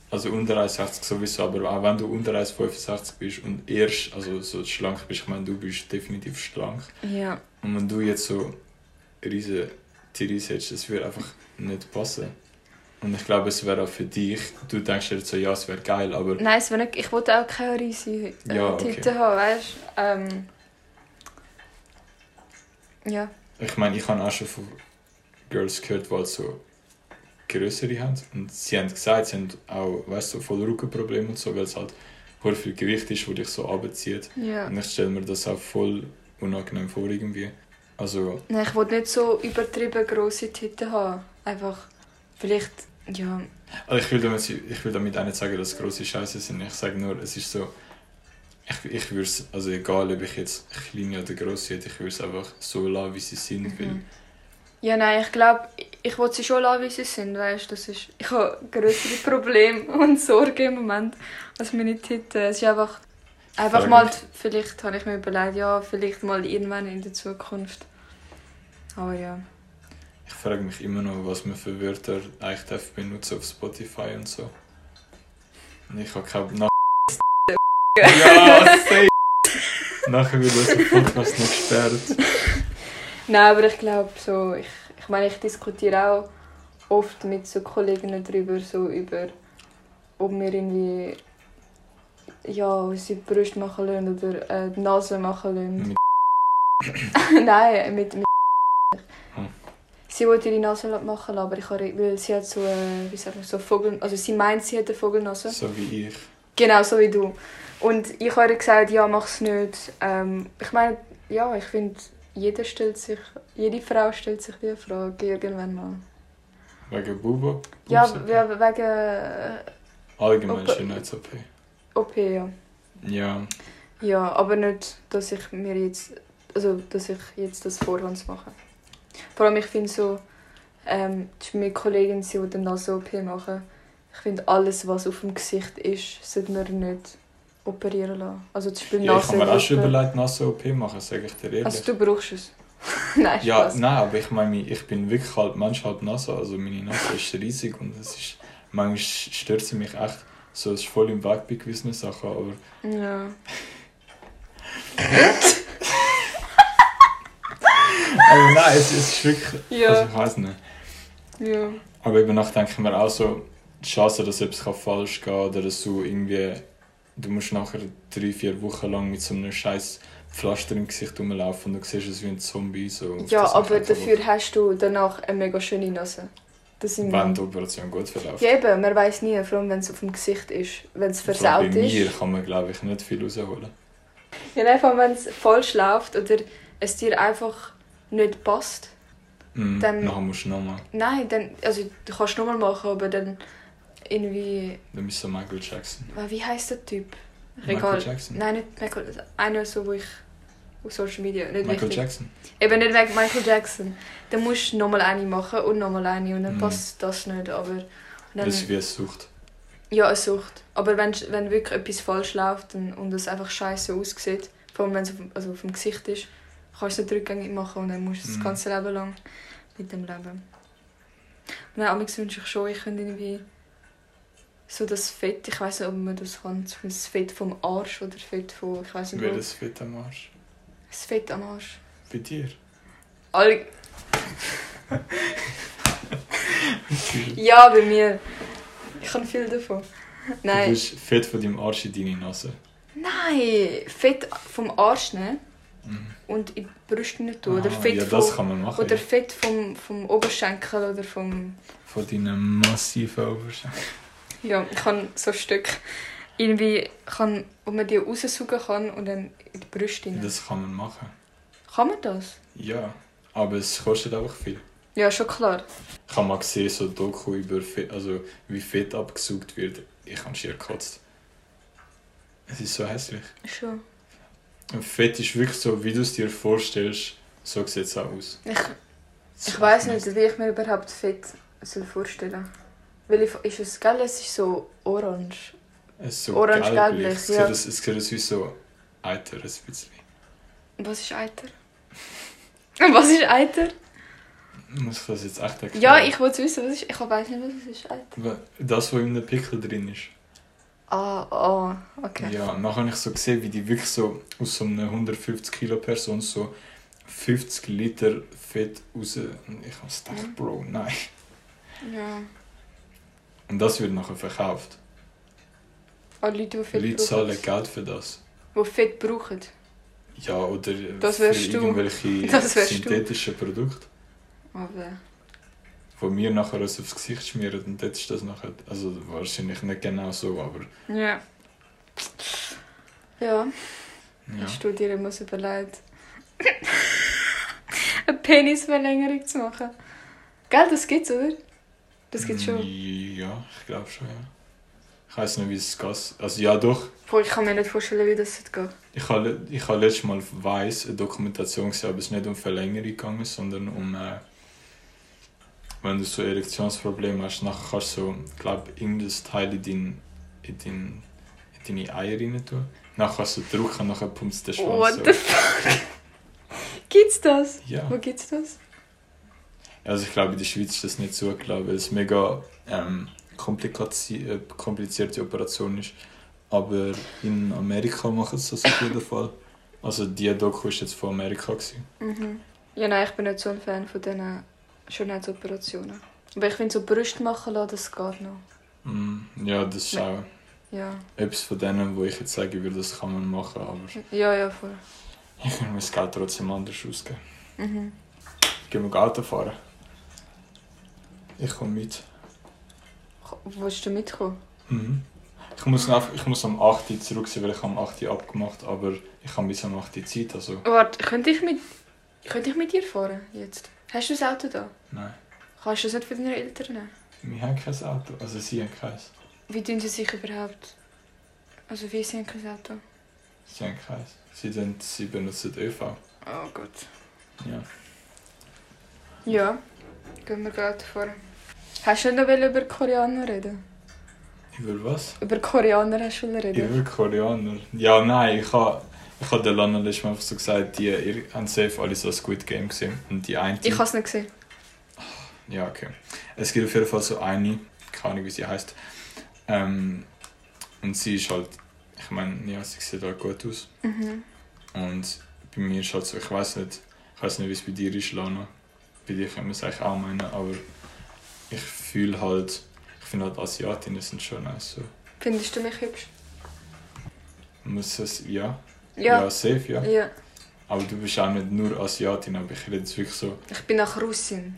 also unter 1,60 sowieso, aber auch wenn du unter 1,65 bist und erst, also so schlank bist, ich meine, du bist definitiv schlank. Ja. Und wenn du jetzt so riesen Titties hättest, das würde einfach nicht passen. Und ich glaube, es wäre auch für dich, du denkst dir so, ja, es wäre geil, aber Nein, es wär nicht, ich wollte auch keine riesige äh, Ja, okay. Titten haben, weißt du? Ähm, ja. Ich meine, ich habe auch schon von Girls gehört, die halt so größere haben. Und sie haben gesagt, sie haben auch, weißt du, so voll Rückenprobleme und so, weil es halt voll viel Gewicht ist, das dich so abzieht. ja. Und ich stelle mir das auch voll unangenehm vor irgendwie. Also, Nein, ich wollte nicht so übertrieben grosse Titten haben. Einfach, vielleicht, ja. also ich, will damit, ich will damit auch nicht sagen, dass grosse Scheiße sind. Ich sage nur, es ist so, ich, ich würde es, also egal ob ich jetzt kleine oder grosse hätte, ich würde es einfach so lassen, wie sie sind. Weil, Mhm. Ja, nein, ich glaube, ich wollte sie schon lassen, wie sie sind, weißt das ist... Ich habe größere Probleme und Sorgen im Moment als meine Titten. Es ist einfach... Einfach Frage mal, vielleicht habe ich mir überlegt, ja, vielleicht mal irgendwann in der Zukunft. Aber ja. Ich frage mich immer noch, was man für Wörter eigentlich darf benutzen auf Spotify und so. Und ich habe keine... Nach ja, safe! Nachher wird unser Podcast noch gesperrt. Nein, aber ich glaube so, ich, ich meine, ich diskutiere auch oft mit so Kolleginnen darüber, so über, ob wir irgendwie ja, unsere Brüste machen lassen oder äh, die Nase machen lassen. Mit Nein, mit, mit. Sie wollte ihre Nase machen aber ich habe, weil sie hat so, äh, wie sagt man, so Vogel, also sie meint, sie hat eine Vogelnase. so wie ich. Genau, so wie du. Und ich habe ihr gesagt, ja, mach's nicht. Ähm, ich meine, ja, ich finde, jeder stellt sich, jede Frau stellt sich die Frage irgendwann mal. Wegen Bubo? Ja, we- wegen äh, Allgemein Op- Schönheits-OP. OP, ja. Ja. Ja, aber nicht, dass ich mir jetzt, also, dass ich jetzt das vorhands mache. Vor allem, ich finde so, ähm, meine Kollegin, sie will eine Nase-OP machen. Ich finde, alles, was auf dem Gesicht ist, sollte man nicht operieren lassen. Also zum Beispiel ja ich habe mir auch schon überlegt, Nase-OP machen, sage ich dir ehrlich. Also du brauchst es. Nein, ja, Spaß. nein, aber ich meine, ich bin wirklich halb Mensch, halb Nase. Also meine Nase ist riesig und es ist, manchmal stört sie mich echt. So, es ist voll im Weg bei gewissen Sachen, aber Ja. Aber nein, es, es ist wirklich. Ja. Also ich weiß nicht. Ja. Aber eben nach denke ich mir auch so, die Chance, dass etwas kann falsch gehen oder dass du irgendwie. Du musst nachher drei, vier Wochen lang mit so einem scheiß Pflaster im Gesicht rumlaufen und du siehst es wie ein Zombie. So, Ja, aber dafür hast du danach eine mega schöne Nase. Das sind Wenn die Operation gut verläuft. Ja, eben, man weiß nie, vor allem wenn es auf dem Gesicht ist. Wenn es versaut Bei mir ist. kann man, glaube ich, nicht viel rausholen. Ja, einfach wenn es falsch läuft oder es dir einfach nicht passt. Mhm. Dann- Nachher musst du nochmal. Nein, dann, also du kannst nochmal machen, aber dann irgendwie, Dann bist du Michael Jackson. wie heißt der Typ? Michael Jackson? Nein, nicht Michael, einer so, wo ich auf Social Media, nicht Michael wichtig. Jackson? Eben nicht wegen Michael Jackson. Dann musst du nochmal eine machen und nochmal eine und dann Mhm. passt das nicht, aber... Dann, Das ist wie eine Sucht. ja, eine Sucht. Aber wenn, wenn wirklich etwas falsch läuft und, es einfach scheiße aussieht, vor allem wenn es auf, also auf dem Gesicht ist, kannst du nicht rückgängig machen und dann musst du das Mhm. ganze Leben lang mit dem leben. Und dann wünsche ich schon, ich könnte irgendwie so das Fett, ich weiß nicht, ob man das kann, das Fett vom Arsch oder Fett von, ich weiß nicht. Welches Fett am Arsch? Das Fett am Arsch. Bei dir? Alle... ja, bei mir. Ich habe viel davon. Du Nein. bist Fett von deinem Arsch in deine Nase. Nein, Fett vom Arsch Mhm. Und in die Brüste nicht tun. Oder Ah, Fett ja, das kann man machen. oder ja. Fett vom, vom Oberschenkel oder vom... Von deinen massiven Oberschenkeln. Ja, ich kann so Stück irgendwie, kann, wo man die raussaugen kann und dann in die Brüste rein. Das kann man machen. Kann man das? Ja, aber es kostet einfach viel. Ja, schon klar. Ich habe mal gesehen, so ein Doku über Fett, also wie Fett abgesaugt wird. Ich habe schier gekotzt. Es ist so hässlich. Schon. Und Fett ist wirklich so, wie du es dir vorstellst, so sieht es auch aus. Ich, ich weiß nicht, wie ich mir überhaupt Fett soll vorstellen Weil ich, ist es gell, es ist so orange. Es ist so Orange-gelblich, gelblich. Es ja. Es sieht aus wie so Eiter, ein bisschen. Was ist Eiter? Was ist Eiter? Muss ich das jetzt echt erklären? Ja, ich wollte wissen, was ist. Ich weiß nicht, was es ist. Eiter. Das, was in einem Pickel drin ist. Ah, ah, okay. Ja, und dann habe ich so gesehen, wie die wirklich so aus so einer 150 Kilo Person so 50 Liter Fett raus... Und ich habe gedacht, Mhm. Bro, nein. Ja. Und das wird nachher verkauft. Alle Leute, die Fett Leute zahlen Geld für das. Die Fett brauchen. Ja, oder Das für irgendwelche synthetischen Produkte, Aber... die wir nachher uns aufs Gesicht schmieren. Und dort ist das nachher... Also wahrscheinlich nicht genau so, aber... Ja. Ja, Ja. hast du dir immer so überlegt, eine Penisverlängerung zu machen? Gell, das gibt's, oder? Das gibt's schon. Ja, ich glaube schon, ja. Ich weiß nicht, wie es geht. Also ja, doch. Boah, ich kann mir nicht vorstellen, wie das geht. Ich habe ich habe letztes Mal weiß eine Dokumentation gesehen, aber es ist nicht um Verlängerung gegangen, sondern um äh, wenn du so Erektionsprobleme hast, nachher kannst du so, glaube irgendein Teil in, dein, in, dein, in deine Eier rein tun. Nachher kannst du drücken, nachher pumpst du den Schwanz What so. the fuck? Gibt's das? Ja. Wo gibt's das? Also ich glaube, in der Schweiz ist das nicht zugelassen, weil es mega ähm, äh, komplizierte Operation ist. Aber in Amerika machen sie das auf jeden Fall. Also die Doku war jetzt von Amerika. Gewesen. Mhm. Ja, nein, ich bin nicht so ein Fan von diesen Schönheitsoperationen. Aber ich finde so Brüste machen lassen, das geht noch. Mm, ja, das ist auch Ja. etwas von denen, wo ich jetzt sagen würde, das kann man machen, aber Ja, ja, voll. ich kann mein Geld trotzdem anders ausgeben. Mhm. Gehen wir Auto fahren? Ich komme mit. Willst du mitkommen? Mhm. Ich muss, ich muss am 8 Uhr zurück sein, weil ich am 8 Uhr abgemacht aber ich habe bis am 8 Uhr Zeit, also Warte, könnte ich mit, könnte ich mit dir fahren jetzt? Hast du das Auto da? nein. Kannst du das nicht für deine Eltern nehmen? Wir haben kein Auto, also sie haben keins. Wie tun sie sich überhaupt? Also wie sie haben kein Auto? Sie haben keins. Sie, den- sie benutzen ÖV. Oh Gott. Ja. Ja, gehen wir Auto fahren. Hast du noch über Koreaner reden? Über was? Über Koreaner hast du reden? Über Koreaner. Ja, nein, ich habe ich habe der Lana letztes Mal einfach so gesagt, die ihr haben safe alle so ein Squid Game gesehen. Und die eine... Ich habe es nicht gesehen. Ja, okay. Es gibt auf jeden Fall so eine, keine Ahnung wie sie heißt. Ähm, und sie ist halt, ich meine, ja, sie sieht halt gut aus. Mhm. Und bei mir ist halt so, ich weiß nicht, ich weiß nicht, wie es bei dir ist, Lana. Bei dir kann man es eigentlich auch meinen, aber ich fühle halt, ich finde halt Asiatinnen sind schon nice. So. Findest du mich hübsch? Muss es, ja. Ja. Ja, safe, ja. Ja. Aber du bist auch nicht nur Asiatin, aber ich rede jetzt wirklich so. Ich bin auch Russin.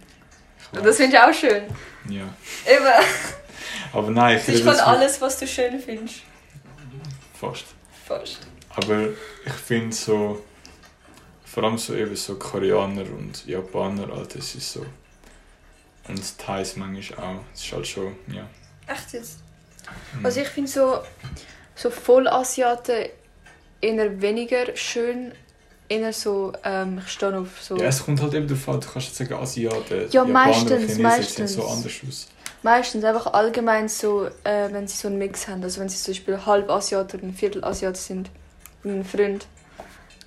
Ich Das finde ich auch schön. Ja. Eben. Aber nein, ich Es rede ist von alles, was du schön findest. fast. Fast. Aber ich finde so, vor allem so eben so Koreaner und Japaner, Alter, es ist so. Und Thais manchmal auch. Es ist halt schon, ja. Echt jetzt? Mhm. Also ich finde so, so Vollasiaten eher weniger schön. Eher so, ähm, ich stehe auf so... Ja, es kommt halt eben darauf an, du kannst jetzt sagen Asiaten. Ja, Japaner, meistens, Chinesen meistens. so anders aus. Meistens einfach allgemein so, äh, wenn sie so einen Mix haben. Also wenn sie zum Beispiel halb Asiat oder ein Viertel Asiat sind. Ein Freund.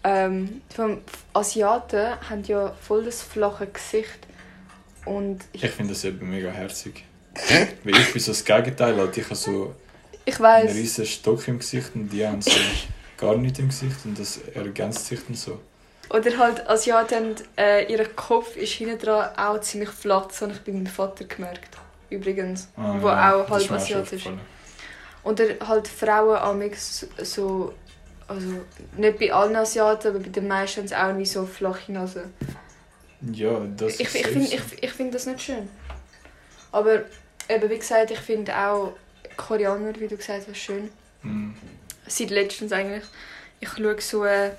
Ähm, vom Asiaten haben ja voll das flache Gesicht. Und ich, Ich finde das eben mega herzig. Weil ich bin so das Gegenteil, halt. ich habe so Ich einen weiß. riesen Stock im Gesicht und die haben so gar nichts im Gesicht und das ergänzt sich dann so. Oder halt Asiaten, äh, ihr Kopf ist hinten dran auch ziemlich flach. Das habe ich bei meinem Vater gemerkt. Übrigens. Ah, Wo ja, auch ist halb asiatisch. aufgefallen. Oder halt Frauen amix so, also nicht bei allen Asiaten, aber bei den meisten haben sie auch wie so flache Nase. Ja, das Ich, ist ich finde ich, ich find das nicht schön. Aber eben wie gesagt, ich finde auch Koreaner, wie du gesagt hast, schön. Mm. Seit letztens eigentlich. Ich schaue so eine,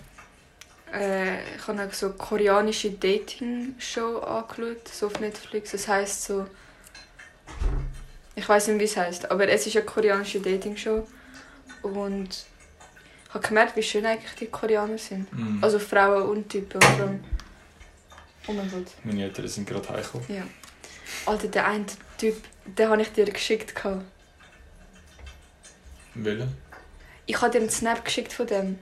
äh, ich habe so eine koreanische Dating-Show angeschaut, so auf Netflix. Das heißt so, ich weiß nicht, wie es heißt, aber es ist eine koreanische Dating-Show und ich habe gemerkt, wie schön eigentlich die Koreaner sind. Mm. Also Frauen und Typen. vor allem. Oh mein Gott. Meine Eltern sind gerade heimgekommen. Ja. Alter, der eine Typ, den habe ich dir geschickt. Welchen? Ich habe dir einen Snap geschickt von dem.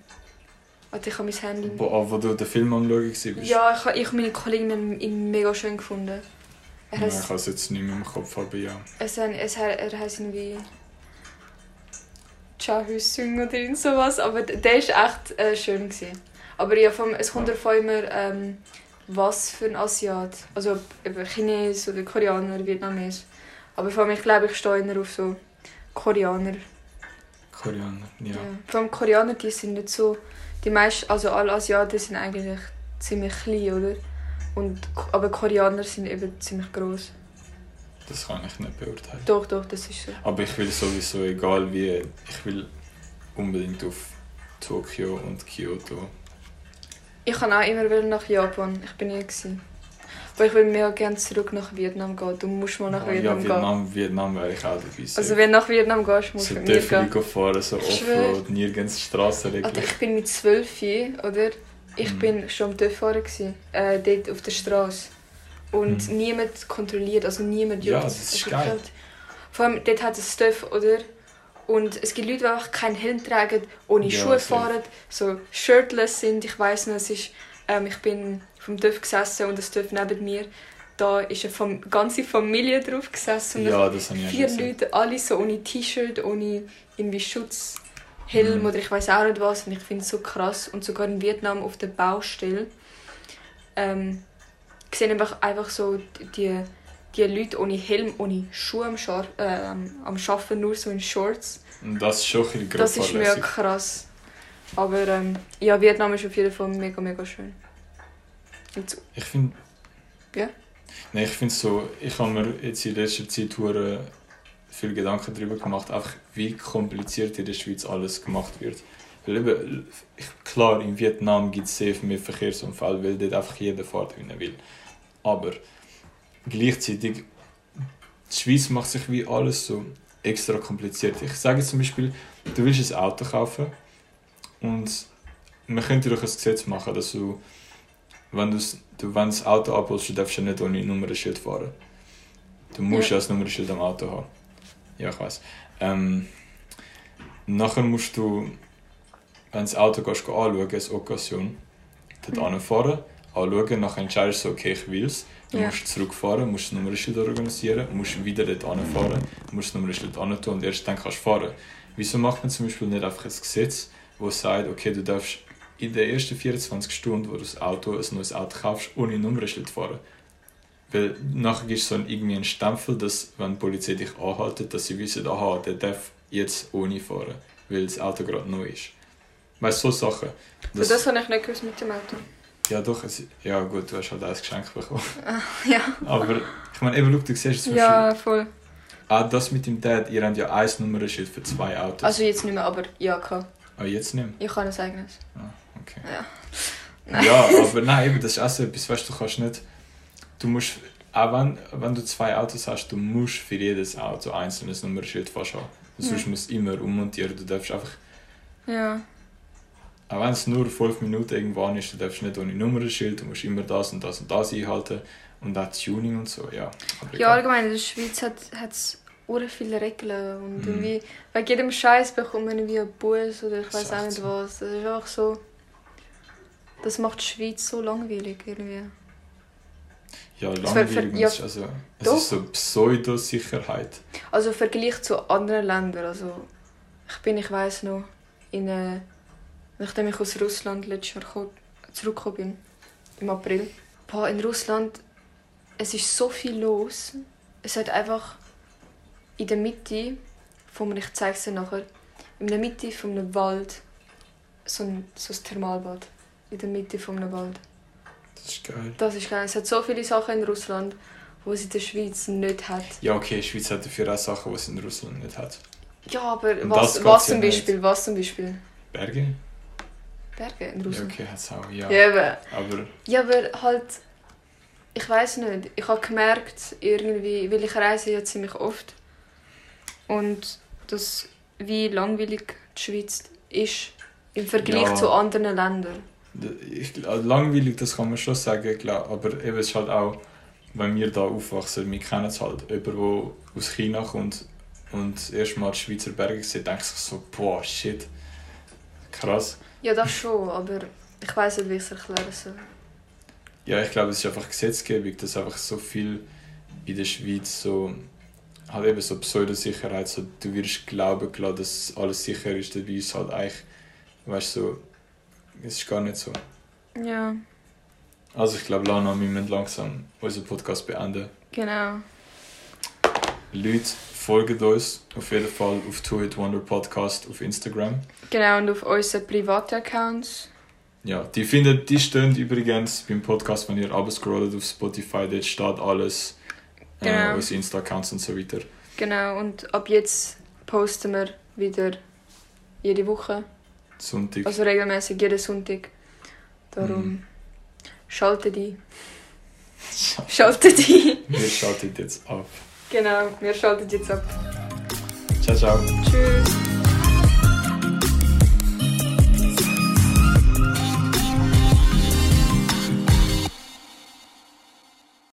Alter, ich habe mein Handy. Wo, ah, wo du den Film am Schauen warst? Ja, ich habe ich meine Kollegin ihn mega schön gefunden. Er, Nein, heißt, ich habe es jetzt nicht mehr im Kopf, aber ja. es, es, er, er heißt irgendwie. Chahusung oder irgend sowas. Aber der war echt äh, schön. Gewesen. Aber ja, vom, es kommt davon immer, ähm, was für ein Asiat. Also eben Chines oder Koreaner, Vietnames. Aber vor allem, ich glaube, ich stehe eher auf so Koreaner. Koreaner, ja. Ja. Vor allem Koreaner, die sind nicht so. Die meisten, also alle Asiaten sind eigentlich ziemlich klein, oder? Und, aber Koreaner sind eben ziemlich groß. Das kann ich nicht beurteilen. Doch, doch, das ist so. Aber ich will sowieso, egal wie, ich will unbedingt auf Tokio und Kyoto. Ich kann auch immer wieder nach Japan. Ich bin nie gewesen. Aber ich will mega gerne zurück nach Vietnam gehen. Du musst mal nach Ah, Vietnam, ja, Vietnam, Vietnam wäre ich auch dabei. gehen. Also wenn du nach Vietnam gehst, musst so du mit mir gehen. Fahren, so. Offroad, nirgends Strassenregeln. Alter, ich bin mit zwölf, oder? Ich Mhm. bin schon am gewesen, äh, dort auf der Straße. Und Mhm. niemand kontrolliert, also niemand Ja, juckt. das ist Also geil. halt- Vor allem, dort hat es Töpf, oder? Und es gibt Leute, die einfach keinen Helm tragen, ohne Ja, Schuhe fahren, so shirtless sind. Ich weiss noch, es ist, ähm, ich bin vom Töpf gesessen und das Töpf neben mir, da ist eine ganze Familie drauf gesessen. Und ja, das habe ich auch vier gesehen. Leute, alle so ohne T-Shirt, ohne irgendwie Schutzhelm Mhm. oder ich weiß auch nicht was. Und ich finde es so krass. Und sogar in Vietnam auf der Baustelle ähm, sehen einfach, einfach so die, die Leute ohne Helm, ohne Schuhe am, Schar äh, am Arbeiten, nur so in Shorts. Und das ist schon ein Das ist mega krass. Aber ähm, ja, Vietnam ist auf jeden Fall mega, mega schön. Jetzt, Ich finde. Ja? Nein, ich finde so, ich habe mir jetzt in letzter Zeit viel Gedanken darüber gemacht, einfach wie kompliziert in der Schweiz alles gemacht wird. Weil eben, klar, in Vietnam gibt es sehr viel mehr Verkehrsunfälle, weil dort einfach jeder fährt, wie er will. Aber gleichzeitig, die Schweiz macht sich wie alles so extra kompliziert. Ich sage zum Beispiel, du willst ein Auto kaufen und man könnte doch ein Gesetz machen, dass du wenn du wenn das Auto abholst, du darfst ja nicht ohne Nummernschild fahren. Du musst ja, das Nummernschild am Auto haben. Ja, ich weiß. Ähm, nachher musst du, wenn das Auto gehst, geh anschauen, als Occasion, dort Mhm. anfahren, anschauen, nachher entscheidest du, okay, ich will es. Du Ja. musst zurückfahren, musst das Nummernschild organisieren, musst wieder dort anfahren, musst das Nummernschild tun und erst dann kannst du fahren. Wieso macht man zum Beispiel nicht einfach ein Gesetz, das sagt, okay, du darfst in den ersten 24 Stunden, wo du das Auto, ein neues Auto kaufst, ohne Nummernschild fahren. Weil nachher gibt es so ein, irgendwie einen Stempel, dass, wenn die Polizei dich anhaltet, dass sie wissen, aha, der darf jetzt ohne fahren, weil das Auto gerade neu ist. Weißt du, so Sachen. das, das habe ich nicht gewusst mit dem Auto. ja, doch, es, ja gut, du hast halt ein Geschenk bekommen. Ja, Aber ich meine, eben, du siehst zum ja voll. Auch das mit dem Dad, ihr habt ja ein Nummernschild für zwei Autos. Also jetzt nicht mehr, aber ja, klar. ah, jetzt nicht mehr? Ich habe ein eigenes. Ah, okay. Ja. Ja, aber nein, eben, das ist auch so etwas, weißt du, du kannst nicht, du musst, auch wenn, wenn du zwei Autos hast, du musst für jedes Auto ein einzelnes Nummernschild fast haben. Sonst Ja. musst du immer ummontieren, du darfst einfach, Ja. auch wenn es nur fünf Minuten irgendwann ist, du darfst nicht ohne Nummernschild, du musst immer das und das und das einhalten und auch Tuning und so, ja. Aber Ja, allgemein, in der Schweiz hat es ure viele Regeln und Mhm. irgendwie wegen jedem Scheiß bekommt man irgendwie einen Bus oder ich weiß auch nicht was. Das ist einfach so. Das macht die Schweiz so langweilig irgendwie. Ja, wird ver- langweilig. ja, ist also, es doch. ist so Pseudo-Sicherheit. Also im Vergleich zu anderen Ländern. Also ich bin, ich weiß noch, in, äh, nachdem ich aus Russland letztes Jahr ko- zurückgekommen bin, im April. Boah, in Russland, es ist so viel los. Es hat einfach in der Mitte, von ich zeige es dir nachher, in der Mitte von einem Wald so ein, so ein Thermalbad. In der Mitte von einem Wald. Das ist geil. Das ist geil. Es hat so viele Sachen in Russland, die es in der Schweiz nicht hat. Ja, okay, die Schweiz hat dafür auch Sachen, die es in Russland nicht hat. Ja, aber Und was, was ja zum nicht. Beispiel? Was zum Beispiel? Berge? Berge in Ja, Russland. okay, hat es auch, ja. Ja, aber, Aber ja, aber halt, ich weiß nicht. Ich habe gemerkt, irgendwie, weil ich reise ja ziemlich oft und das, wie langweilig die Schweiz ist im Vergleich Ja. zu anderen Ländern. Ich, also langweilig, das kann man schon sagen, klar. Aber eben, es ist halt auch, wenn wir da aufwachsen, wir kennen es halt. Jemand, der aus China kommt und erstmal die Schweizer Berge sieht, denkt sich so, boah, shit. Krass. Ja, das schon, aber ich weiß nicht, wie ich es erklären soll. Ja, ich glaube, es ist einfach Gesetzgebung, dass einfach so viel in der Schweiz so halt eben so Pseudosicherheit, so du wirst glauben gelassen, dass alles sicher ist, dabei ist halt eigentlich, weißt du, so, ist gar nicht so. Ja, Also ich glaube, Lana, wir müssen langsam unseren Podcast beenden. genau. Leute, folgt uns auf jeden Fall auf Two It Wonder Podcast auf Instagram. Genau, und auf unseren privaten Accounts. Ja, die findet, die stehen übrigens beim Podcast, wenn ihr abscrollt auf Spotify, dort steht alles, äh, Genau. unsere Insta-Accounts und so weiter. Genau, und ab jetzt posten wir wieder jede Woche. Sonntag. Also regelmäßig jeden Sonntag. Darum Mhm. schaltet ein. Schaltet ein. Wir schalten jetzt ab. Genau, wir schalten jetzt ab. Ciao, ciao. Tschüss.